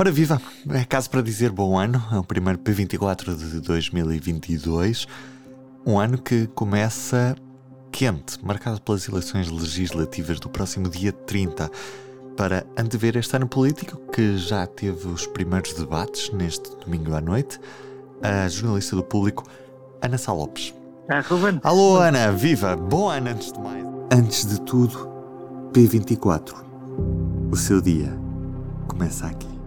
Ora viva, é caso para dizer bom ano, é o primeiro P24 de 2022, um ano que começa quente, marcado pelas eleições legislativas do próximo dia 30. Para antever este ano político, que já teve os primeiros debates neste domingo à noite, a jornalista do público, Ana Sá Lopes. Ah, Ruben. Alô Ana, viva, bom ano antes de mais. Antes de tudo, P24, o seu dia começa aqui.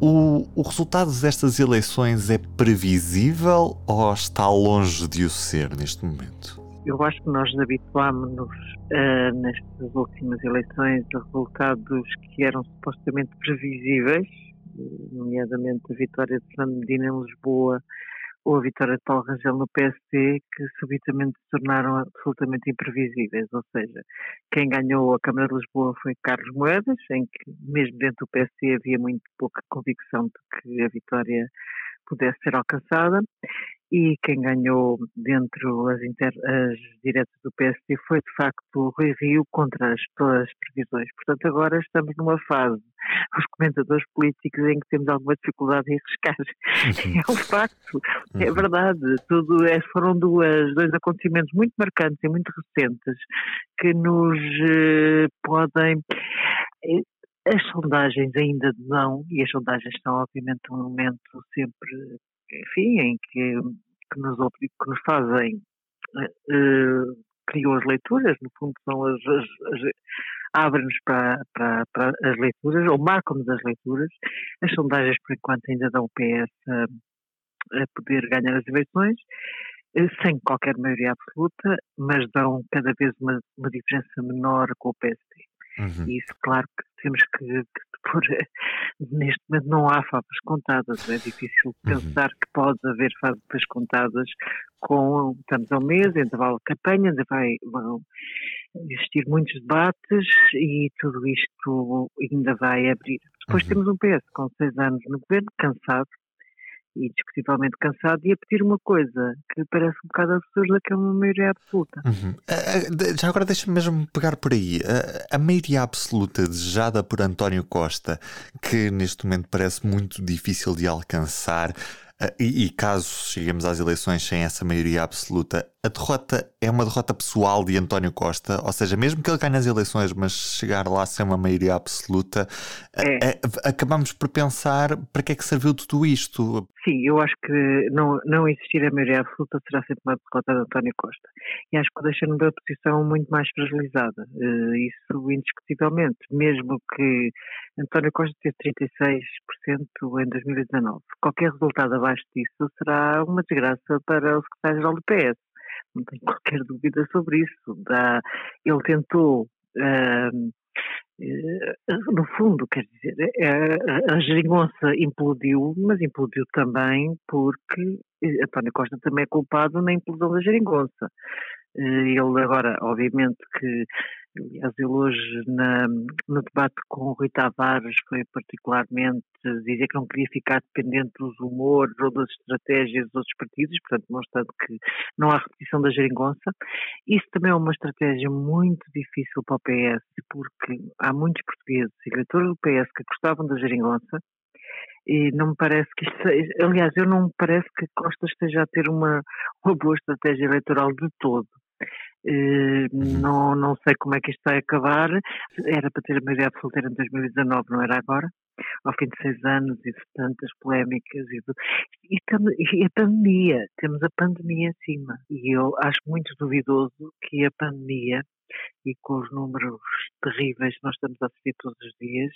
O, o resultado destas eleições é previsível ou está longe de o ser neste momento? Eu acho que nós habituámos-nos uh, nestas últimas eleições a resultados que eram supostamente previsíveis, nomeadamente a vitória de Fernando Medina em Lisboa ou a vitória de Paulo Rangel no PSD, que subitamente se tornaram absolutamente imprevisíveis. Ou seja, quem ganhou a Câmara de Lisboa foi Carlos Moedas, em que, mesmo dentro do PSD, havia muito pouca convicção de que a vitória pudesse ser alcançada e quem ganhou dentro as, inter, as diretas do PSD foi de facto o Rui Rio contra as, todas as previsões. Portanto, agora estamos numa fase, os comentadores políticos, em que temos alguma dificuldade em arriscar. Uhum. É um facto, é uhum. verdade. Tudo é, foram duas, dois acontecimentos muito marcantes e muito recentes que nos eh, podem. Eh, as sondagens ainda não, e as sondagens estão obviamente num momento sempre enfim, em que, que, nos, que nos fazem, uh, criam as leituras, no fundo são as, as, as abrem-nos para, para, para, as leituras, ou marcam-nos as leituras. As sondagens, por enquanto, ainda dão o PS a, a poder ganhar as eleições, eh, sem qualquer maioria absoluta, mas dão cada vez uma, uma diferença menor com o PSD. Uhum. E isso, claro, que temos que, que pôr. Neste momento não há favas contadas. É difícil uhum. pensar que pode haver favas contadas com. Estamos ao mês, ainda vai a campanha, ainda vai, vão existir muitos debates e tudo isto ainda vai abrir. Depois uhum. temos um PS com seis anos no governo, cansado, indiscutivelmente cansado e a pedir uma coisa que parece um bocado absurda, que é uma maioria absoluta. Uhum. Uh, já agora deixa-me mesmo pegar por aí. Uh, a maioria absoluta desejada por António Costa, que neste momento parece muito difícil de alcançar, e, e caso cheguemos às eleições sem essa maioria absoluta, a derrota é uma derrota pessoal de António Costa, ou seja, mesmo que ele ganhe as eleições, mas chegar lá sem uma maioria absoluta, é. É, acabamos por pensar para que é que serviu tudo isto? Sim, eu acho que não, não existir a maioria absoluta será sempre uma derrota de António Costa. E acho que o deixa numa posição muito mais fragilizada. Uh, isso indiscutivelmente. Mesmo que António Costa teve 36% em 2019. Qualquer resultado abaixo disso será uma desgraça para o secretário-geral do PS não tenho qualquer dúvida sobre isso. Ele tentou, uh, no fundo, quer dizer, a, a geringonça implodiu, mas implodiu também porque António Costa também é culpado na implosão da geringonça. Ele agora, obviamente que Aliás, ele hoje na, no debate com o Rui Tavares foi particularmente dizer que não queria ficar dependente dos humores ou das estratégias dos outros partidos, portanto mostrando que não há repetição da geringonça. Isso também é uma estratégia muito difícil para o PS, porque há muitos portugueses, eleitores do PS, que gostavam da geringonça, e não me parece que isto seja, aliás, eu não me parece que Costa esteja a ter uma, uma boa estratégia eleitoral de todo. Uh, não, não sei como é que isto vai acabar. Era para ter a maioria absoluta em 2019, não era agora? Ao fim de seis anos e de tantas polémicas e, do, e, e, a pandemia, temos a pandemia em cima. E eu acho muito duvidoso que a pandemia, e com os números terríveis que nós estamos a assistir todos os dias,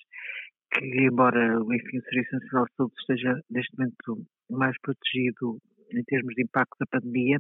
que embora enfim, o Serviço Nacional de Saúde esteja neste momento mais protegido em termos de impacto da pandemia,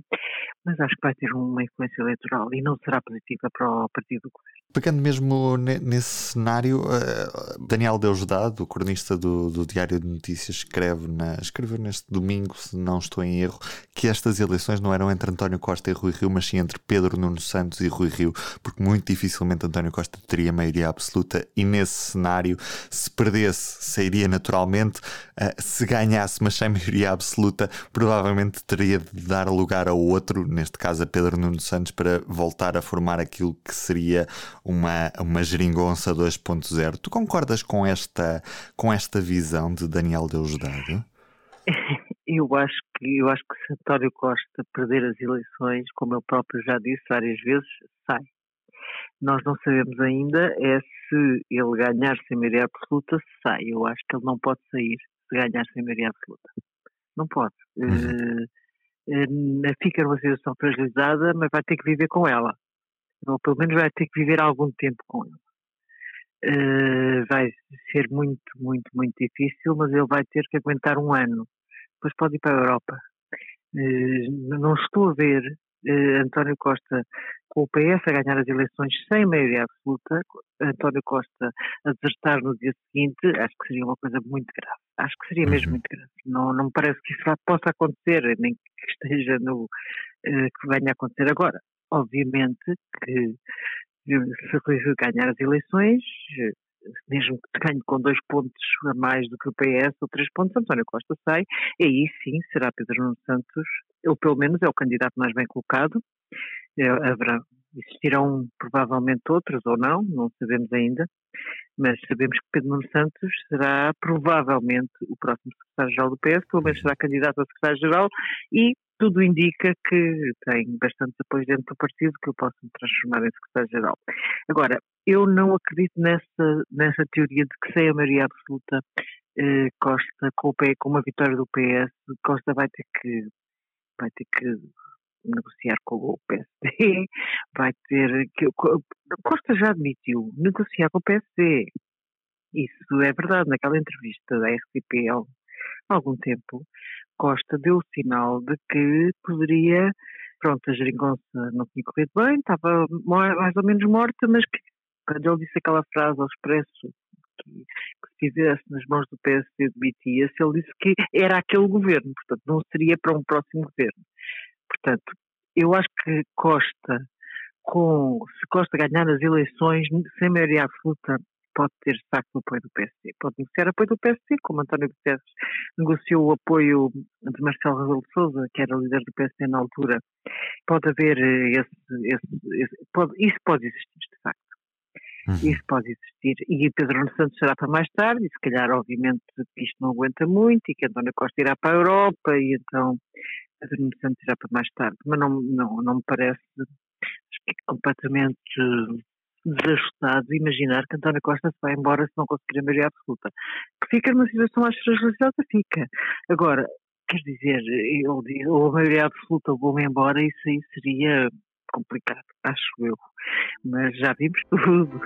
mas acho que vai ter uma influência eleitoral e não será positiva para o partido do governo. Pegando mesmo nesse cenário, uh, Daniel Deusdado, o cronista do, do, Diário de Notícias, escreve na, escreveu neste domingo, se não estou em erro, que estas eleições não eram entre António Costa e Rui Rio, mas sim entre Pedro Nuno Santos e Rui Rio, porque muito dificilmente António Costa teria maioria absoluta. E nesse cenário, se perdesse, sairia naturalmente, uh, se ganhasse, mas sem maioria absoluta, provavelmente teria de dar lugar a outro, neste caso a Pedro Nuno Santos, para voltar a formar aquilo que seria uma, uma geringonça 2.0. Tu concordas com esta, com esta visão de Daniel Deusdado? Eu acho que eu acho que se António Costa perder as eleições, como ele próprio já disse várias vezes, sai. Nós não sabemos ainda é se ele ganhar sem maioria absoluta, sai. Eu acho que ele não pode sair se ganhar sem maioria absoluta. Não pode. Uhum. Uh, fica numa situação fragilizada, mas vai ter que viver com ela. Ou pelo menos vai ter que viver algum tempo com ela. Uh, vai ser muito, muito, muito difícil, mas ele vai ter que aguentar um ano. Depois pode ir para a Europa. Uh, não estou a ver uh, António Costa com o PS a ganhar as eleições sem maioria absoluta, António Costa a desertar no dia seguinte, acho que seria uma coisa muito grave. Acho que seria mesmo uhum. muito grave. Não, não me parece que isso possa acontecer, nem que esteja no. Uh, que venha a acontecer agora. Obviamente que se ganhar as eleições, mesmo que ganhe com dois pontos a mais do que o PS ou três pontos, António Costa sai, e aí sim será Pedro Nuno Santos, ou pelo menos é o candidato mais bem colocado, é, haverá, existirão provavelmente outros ou não, não sabemos ainda, mas sabemos que Pedro Nuno Santos será provavelmente o próximo secretário-geral do PS, pelo menos será candidato a secretário-geral e tudo indica que tem bastante apoio dentro do partido que o possam transformar em secretário-geral. Agora, eu não acredito nessa, nessa teoria de que sem a maioria absoluta eh, Costa, com, o com uma vitória do PS, Costa vai ter que vai ter que negociar com o PSD, vai ter que Costa já admitiu negociar com o PSD. Isso é verdade. Naquela entrevista da RTP algum tempo, Costa deu o sinal de que poderia, pronto, a geringonça não tinha corrido bem, estava mais ou menos morta, mas que quando ele disse aquela frase ao expresso que, que se fizesse nas mãos do PSD demitia-se, ele disse que era aquele governo, portanto não seria para um próximo governo. Portanto, eu acho que Costa, com, se Costa ganhar as eleições sem maioria absoluta, pode ter saco o apoio do PSD. Pode negociar apoio do PSD, como António Guterres negociou o apoio de Marcelo Rebelo de Sousa, que era o líder do PSD na altura. Pode haver eh, esse, esse, esse pode, isso pode existir, de facto. Uhum. Isso pode existir. E Pedro Nuno Santos será para mais tarde, e se calhar, obviamente, que isto não aguenta muito, e que António Costa irá para a Europa, e então Pedro Nuno Santos irá para mais tarde. Mas não, não, não me parece é completamente desajustado imaginar que António Costa se vai embora se não conseguir a maioria absoluta. Que fica numa situação mais fragilizada, fica. Agora, quer dizer, ou a maioria absoluta ou vou-me embora, isso aí seria complicado, acho eu. Mas já vimos tudo.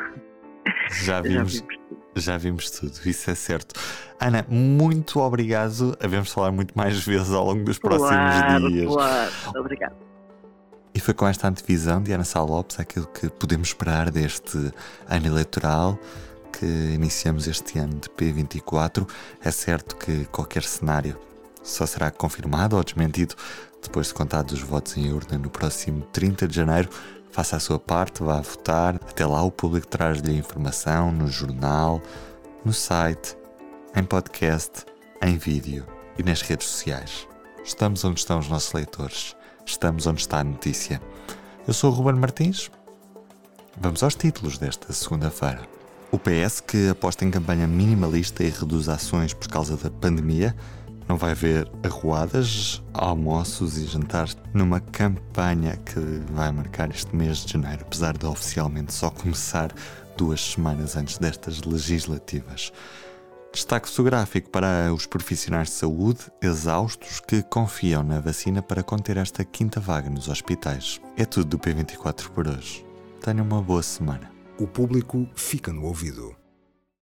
Já vimos, já vimos, tudo. já vimos tudo, isso é certo. Ana, muito obrigado. Havemos falar muito mais vezes ao longo dos próximos claro, dias. Claro, obrigado. E foi com esta antevisão de Ana Sá Lopes aquilo que podemos esperar deste ano eleitoral que iniciamos este ano de P24. É certo que qualquer cenário só será confirmado ou desmentido depois de contados os votos em urna no próximo 30 de janeiro. Faça a sua parte, vá votar. Até lá o público traz-lhe informação no jornal, no site, em podcast, em vídeo e nas redes sociais. Estamos onde estão os nossos leitores. Estamos onde está a notícia. Eu sou o Ruben Martins. Vamos aos títulos desta segunda-feira. O PS, que aposta em campanha minimalista e reduz ações por causa da pandemia, não vai haver arruadas, almoços e jantares numa campanha que vai marcar este mês de janeiro, apesar de oficialmente só começar duas semanas antes destas legislativas. Destaque fotográfico para os profissionais de saúde exaustos que confiam na vacina para conter esta quinta vaga nos hospitais. É tudo do P24 por hoje. Tenha uma boa semana. O público fica no ouvido.